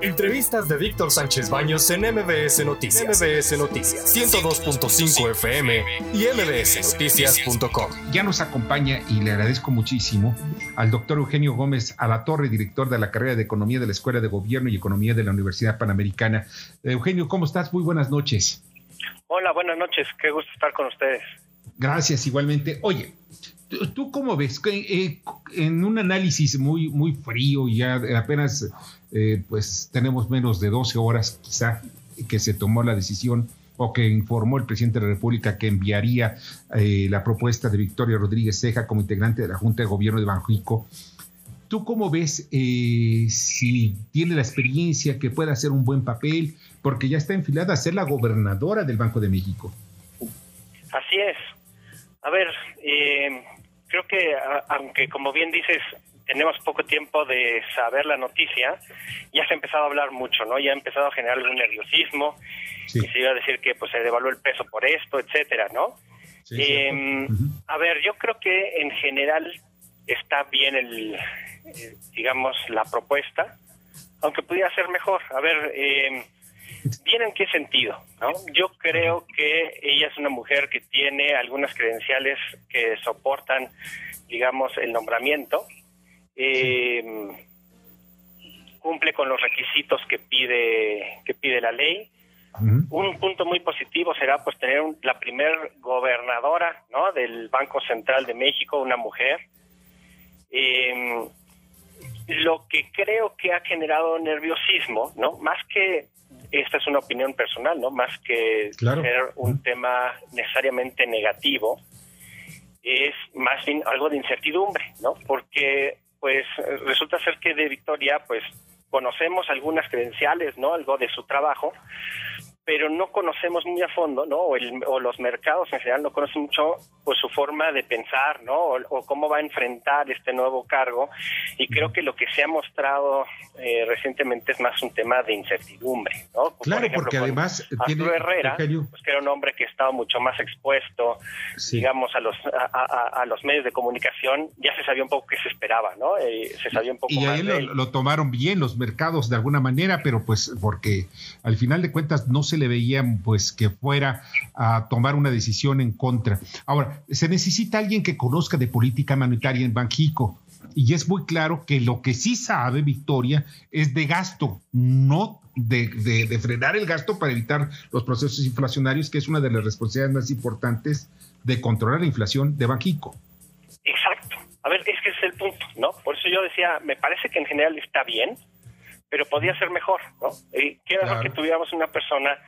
Entrevistas de Víctor Sánchez Baños en MBS Noticias. MBS Noticias 102.5 FM y mbsnoticias.com. Ya nos acompaña y le agradezco muchísimo al doctor Eugenio Gómez a la Torre, director de la carrera de Economía de la Escuela de Gobierno y Economía de la Universidad Panamericana. Eugenio, ¿cómo estás? Muy buenas noches. Hola, buenas noches. Qué gusto estar con ustedes. Gracias, igualmente. Oye, ¿Tú cómo ves? Eh, en un análisis muy, muy frío, ya apenas eh, pues tenemos menos de 12 horas quizá que se tomó la decisión o que informó el presidente de la República que enviaría eh, la propuesta de Victoria Rodríguez Ceja como integrante de la Junta de Gobierno de Banjico. ¿Tú cómo ves si tiene la experiencia que pueda hacer un buen papel? Porque ya está enfilada a ser la gobernadora del Banco de México. Así es. A ver, eh, creo que aunque como bien dices tenemos poco tiempo de saber la noticia, ya se ha empezado a hablar mucho, ¿no? Ya ha empezado a generar algún nerviosismo y se iba a decir que pues se devaluó el peso por esto, etcétera, ¿no? Em, a ver, yo creo que en general está bien el, eh, digamos, la propuesta, aunque pudiera ser mejor. A ver, eh, ¿Bien en qué sentido? ¿no? Yo creo que ella es una mujer que tiene algunas credenciales que soportan, digamos, el nombramiento. Eh, cumple con los requisitos que pide que pide la ley. Un punto muy positivo será pues tener la primer gobernadora ¿no? del Banco Central de México, una mujer. Eh, lo que creo que ha generado nerviosismo, ¿no? Más que esta es una opinión personal, ¿no? Más que ser un tema necesariamente negativo, es más bien algo de incertidumbre, ¿no? Porque, pues, resulta ser que de Victoria, pues, conocemos algunas credenciales, ¿no? Algo de su trabajo, pero no conocemos muy a fondo, ¿no? O, los mercados en general no conocen mucho pues su forma de pensar, ¿no? O, cómo va a enfrentar este nuevo cargo. Y creo que lo que se ha mostrado eh, recientemente es más un tema de incertidumbre, ¿no? Claro, porque además tiene Herrera, pues que era un hombre que estaba mucho más expuesto, digamos, a los a, los medios de comunicación, ya se sabía un poco qué se esperaba, ¿no? Eh, se sabía un poco y ahí lo, lo tomaron bien los mercados de alguna manera, pero pues porque al final de cuentas no se le veían pues que fuera a tomar una decisión en contra. Ahora, se necesita alguien que conozca de política monetaria en Banjico. Y es muy claro que lo que sí sabe Victoria es de gasto, no de, de, frenar el gasto para evitar los procesos inflacionarios, que es una de las responsabilidades más importantes de controlar la inflación de Banjico. Exacto. A ver, es que es el punto, ¿no? Por eso yo decía, me parece que en general está bien, pero podía ser mejor, ¿no? Y qué mejor que tuviéramos una persona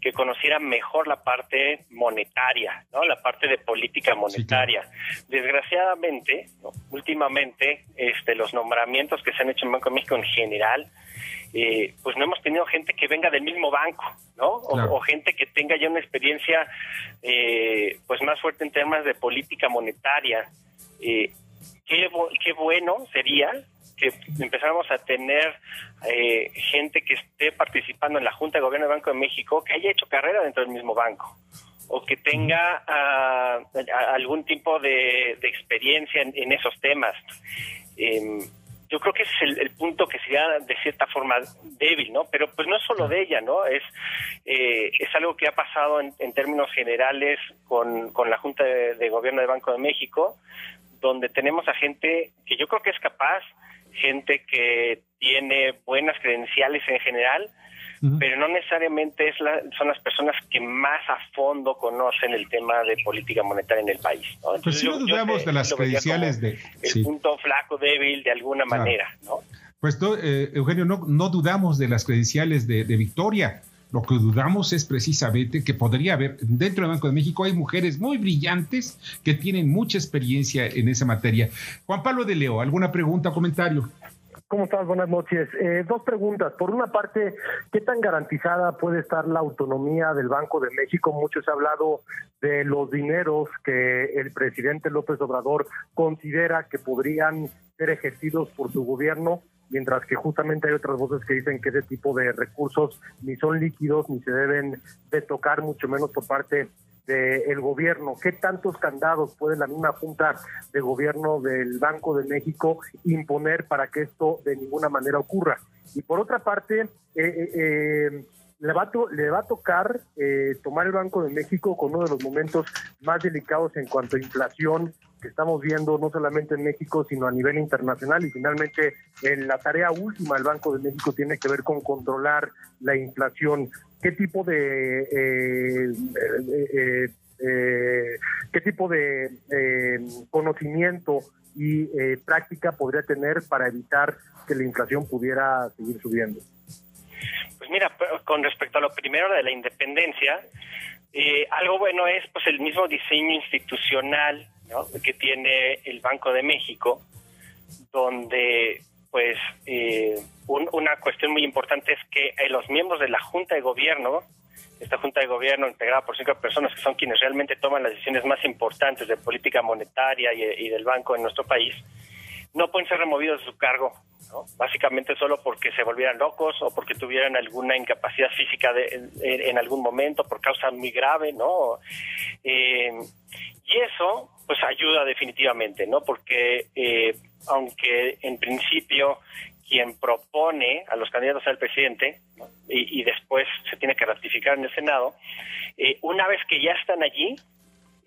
que conociera mejor la parte monetaria, ¿no? La parte de política monetaria. Desgraciadamente, últimamente, este, los nombramientos que se han hecho en Banco de México en general, eh, pues no hemos tenido gente que venga del mismo banco, ¿no? O, gente que tenga ya una experiencia, eh, pues más fuerte en temas de política monetaria. Eh, qué, qué bueno sería que empezáramos a tener eh, gente que esté participando en la Junta de Gobierno del Banco de México que haya hecho carrera dentro del mismo banco o que tenga ah, algún tipo de, experiencia en, esos temas. Em, yo creo que ese es el, punto que sería de cierta forma débil, ¿no? Pero pues no es solo de ella, ¿no? Es eh, es algo que ha pasado en, términos generales con, con la Junta de, de Gobierno del Banco de México, donde tenemos a gente que yo creo que es capaz, gente que tiene buenas credenciales en general, pero no necesariamente es son las personas que más a fondo conocen el tema de política monetaria en el país. pues si no dudamos de las credenciales de... El punto flaco, débil, de alguna manera, ¿no? Pues eh, Eugenio, no, no dudamos de las credenciales de, de Victoria. Lo que dudamos es precisamente que podría haber, dentro del Banco de México hay mujeres muy brillantes que tienen mucha experiencia en esa materia. Juan Pablo de Leo, ¿alguna pregunta o comentario? ¿Cómo estás? Buenas noches. Eh, dos preguntas. Por una parte, ¿qué tan garantizada puede estar la autonomía del Banco de México? Mucho se ha hablado de los dineros que el presidente López Obrador considera que podrían ser ejercidos por su gobierno mientras que justamente hay otras voces que dicen que ese tipo de recursos ni son líquidos ni se deben de tocar, mucho menos por parte del gobierno? ¿Qué tantos candados puede la misma Junta de Gobierno del Banco de México imponer para que esto de ninguna manera ocurra? Y por otra parte, eh, eh, eh le va a, le va a tocar eh, tomar el Banco de México con uno de los momentos más delicados en cuanto a inflación que estamos viendo no solamente en México, sino a nivel internacional. Y finalmente, en la tarea última del Banco de México tiene que ver con controlar la inflación. ¿Qué tipo de... Eh, eh, eh, qué tipo de conocimiento y práctica podría tener para evitar que la inflación pudiera seguir subiendo? Con respecto a lo primero de la independencia, eh, algo bueno es pues el mismo diseño institucional que tiene el Banco de México, donde pues eh, una cuestión muy importante es que eh, los miembros de la Junta de Gobierno, esta Junta de Gobierno integrada por cinco personas que son quienes realmente toman las decisiones más importantes de política monetaria y del banco en nuestro país, no pueden ser removidos de su cargo Básicamente solo porque se volvieran locos o porque tuvieran alguna incapacidad física de, en, algún momento por causa muy grave, ¿no? Eh, y eso, pues ayuda definitivamente, ¿no? Porque eh, aunque en principio quien propone a los candidatos al presidente y, después se tiene que ratificar en el Senado, eh, una vez que ya están allí,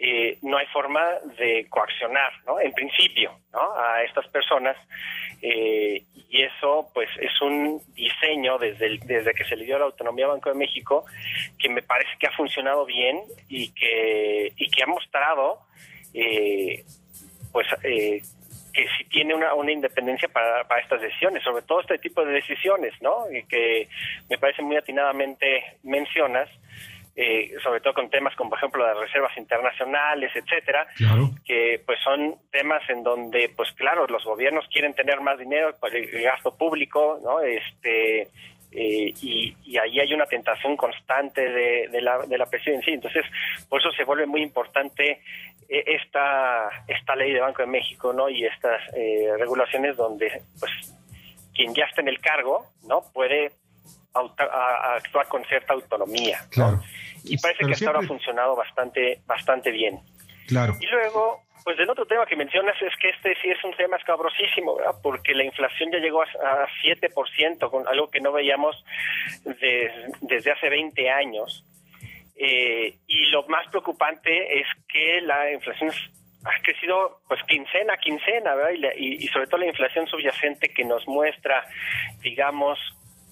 eh, no hay forma de coaccionar, ¿no? En principio, ¿no? A estas personas. Eh, y eso, pues, es un diseño desde, desde que se le dio la autonomía al Banco de México que me parece que ha funcionado bien y que, y que ha mostrado, eh, pues, que sí tiene una, una independencia para, para estas decisiones, sobre todo este tipo de decisiones, ¿no? Y que me parece muy atinadamente mencionas, eh, sobre todo con temas como por ejemplo las reservas internacionales, etcétera, que pues son temas en donde pues claro los gobiernos quieren tener más dinero para el gasto público, ¿no? Este eh, y, ahí hay una tentación constante de, la, de la presidencia. Entonces, por eso se vuelve muy importante eh, esta, esta ley de Banco de México ¿no? y estas regulaciones donde pues quien ya está en el cargo no puede actuar con cierta autonomía. Claro. Y parece que hasta ahora ha funcionado bastante, bastante bien. Claro. Y luego, pues el otro tema que mencionas es que este sí es un tema escabrosísimo, ¿verdad? Porque la inflación ya llegó a, 7%, con algo que no veíamos desde hace 20 años. Eh, y lo más preocupante es que la inflación ha crecido pues quincena a quincena, ¿verdad? y, sobre todo la inflación subyacente que nos muestra, digamos,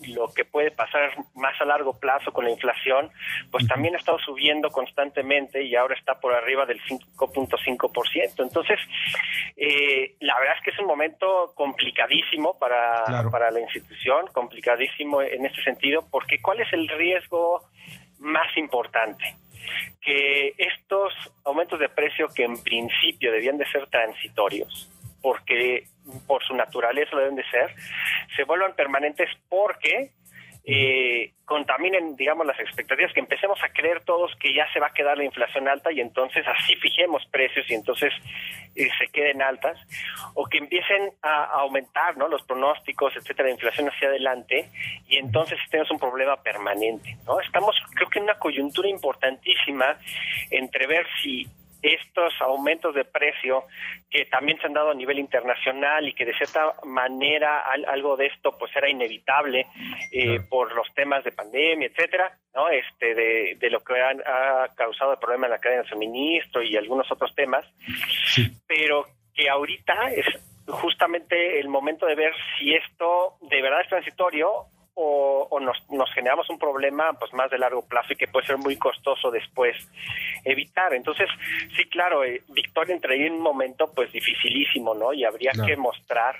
lo que puede pasar más a largo plazo con la inflación, pues también ha estado subiendo constantemente y ahora está por arriba del 5.5%. Entonces, eh, la verdad es que es un momento complicadísimo para, para la institución, complicadísimo en este sentido, porque ¿cuál es el riesgo más importante? Que estos aumentos de precio que en principio debían de ser transitorios, porque por su naturaleza lo deben de ser, se vuelvan permanentes porque eh, contaminen, digamos, las expectativas, que empecemos a creer todos que ya se va a quedar la inflación alta y entonces así fijemos precios y entonces eh, se queden altas, o que empiecen a, aumentar ¿no? los pronósticos, etcétera, de inflación hacia adelante y entonces tenemos un problema permanente. ¿no? Estamos, creo que en una coyuntura importantísima entre ver si estos aumentos de precio que también se han dado a nivel internacional y que de cierta manera algo de esto pues era inevitable eh, por los temas de pandemia, etcétera, ¿no? Este de, de lo que ha causado el problema en la cadena de suministro y algunos otros temas, pero que ahorita es justamente el momento de ver si esto de verdad es transitorio o, nos, nos, generamos un problema pues más de largo plazo y que puede ser muy costoso después evitar. Entonces, sí, claro, eh, Victoria entraría en un momento pues dificilísimo, ¿no? Y habría que mostrar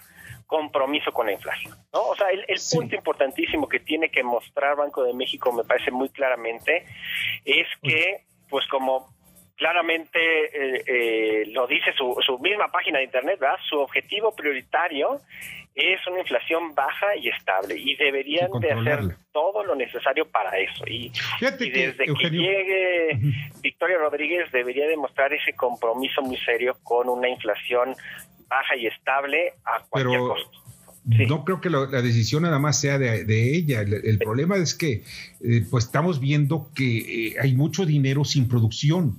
compromiso con la inflación, ¿no? O sea, el, punto importantísimo que tiene que mostrar Banco de México, me parece muy claramente, es que, pues como claramente eh, eh, lo dice su, su misma página de internet, ¿verdad? Su objetivo prioritario es una inflación baja y estable y deberían de hacer todo lo necesario para eso. Y, desde que, llegue Victoria Rodríguez debería demostrar ese compromiso muy serio con una inflación baja y estable a cualquier costo. no creo que la decisión nada más sea de, ella. El, problema es que eh, pues estamos viendo que eh, hay mucho dinero sin producción.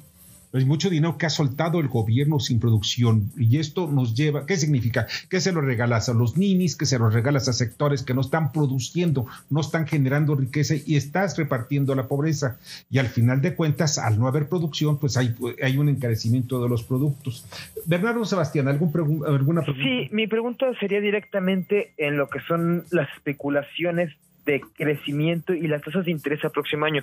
Hay mucho dinero que ha soltado el gobierno sin producción y esto nos lleva, ¿qué significa? Que se lo regalas a los ninis, que se los regalas a sectores que no están produciendo, no están generando riqueza y estás repartiendo la pobreza. Y al final de cuentas, al no haber producción, pues hay, hay un encarecimiento de los productos. Bernardo Sebastián, ¿algún ¿alguna pregunta? Sí, mi pregunta sería directamente en lo que son las especulaciones de crecimiento y las tasas de interés al próximo año.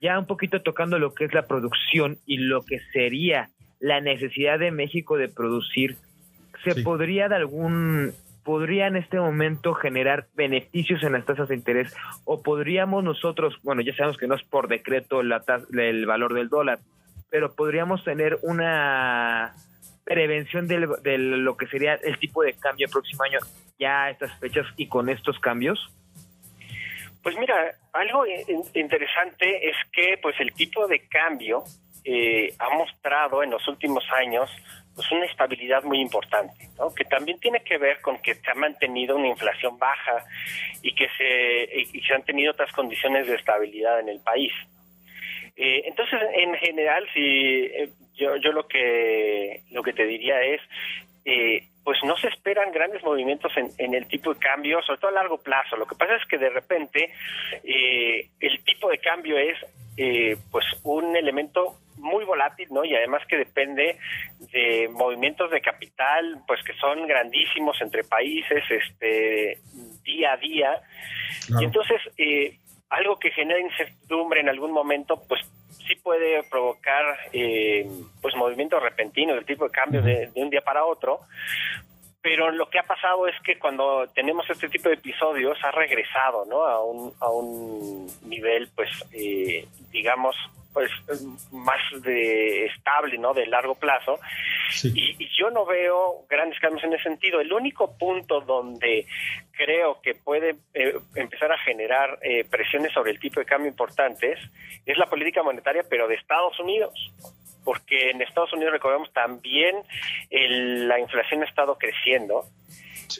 Ya un poquito tocando lo que es la producción y lo que sería la necesidad de México de producir, ¿se podría de algún podría en este momento generar beneficios en las tasas de interés o podríamos nosotros, bueno, ya sabemos que no es por decreto la el valor del dólar, pero podríamos tener una prevención de lo que sería el tipo de cambio el próximo año ya a estas fechas y con estos cambios? Pues mira, algo interesante es que pues el tipo de cambio eh, ha mostrado en los últimos años pues una estabilidad muy importante, ¿no? que también tiene que ver con que se ha mantenido una inflación baja y que se, y se han tenido otras condiciones de estabilidad en el país. Eh, entonces, en general, si eh, yo, yo lo que lo que te diría es eh, pues no se esperan grandes movimientos en, el tipo de cambio, sobre todo a largo plazo. Lo que pasa es que de repente eh, el tipo de cambio es eh, pues un elemento muy volátil, ¿no? Y además que depende de movimientos de capital, pues que son grandísimos entre países, este, día a día. Y entonces, eh, algo que genera incertidumbre en algún momento, pues sí puede provocar eh, pues movimientos repentinos del tipo de cambio de, un día para otro pero lo que ha pasado es que cuando tenemos este tipo de episodios ha regresado ¿no? a, un, a un nivel pues eh, digamos pues más de estable, ¿no? De largo plazo. Y, yo no veo grandes cambios en ese sentido. El único punto donde creo que puede eh, empezar a generar eh, presiones sobre el tipo de cambio importantes es la política monetaria, pero de Estados Unidos porque en Estados Unidos, recordemos, también la inflación ha estado creciendo.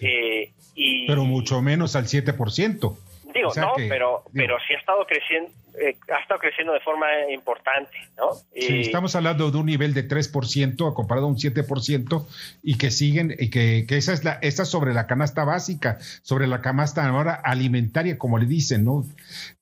Eh, y, pero mucho menos al 7%. Digo, no, pero, pero sí ha estado creciendo, eh, ha estado creciendo de forma importante, ¿no? Sí, estamos hablando de un nivel de 3% comparado a un 7% y que siguen, y que, que, esa es la, esa sobre la canasta básica, sobre la canasta ahora alimentaria, como le dicen, ¿no?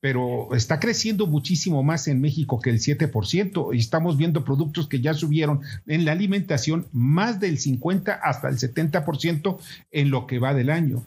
Pero está creciendo muchísimo más en México que el 7% y estamos viendo productos que ya subieron en la alimentación más del 50 hasta el 70% en lo que va del año.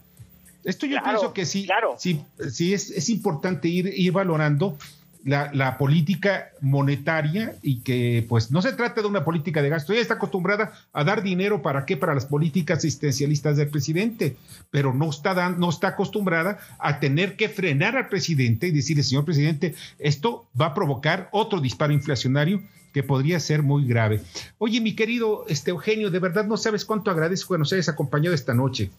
Esto yo pienso que sí, sí, sí es, es importante ir, ir valorando la, la, política monetaria y que pues no se trata de una política de gasto. Ella está acostumbrada a dar dinero para qué, para las políticas asistencialistas del presidente, pero no está, dan, no está acostumbrada a tener que frenar al presidente y decirle, señor presidente, esto va a provocar otro disparo inflacionario que podría ser muy grave. Oye, mi querido este Eugenio, de verdad no sabes cuánto agradezco que nos hayas acompañado esta noche.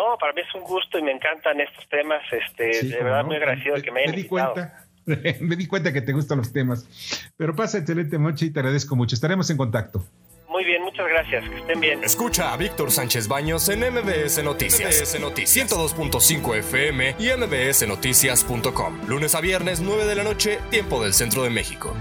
No, para mí es un gusto y me encantan estos temas. Este, de verdad, muy agradecido de que me hayan me di Cuenta. me di cuenta que te gustan los temas. Pero pasa excelente noche y te agradezco mucho. Estaremos en contacto. Muy bien, muchas gracias. Que estén bien. Escucha a Víctor Sánchez Baños en MBS Noticias. MBS Noticias 102.5 FM y MBSNoticias.com. Lunes a viernes, 9 de la noche, tiempo del centro de México.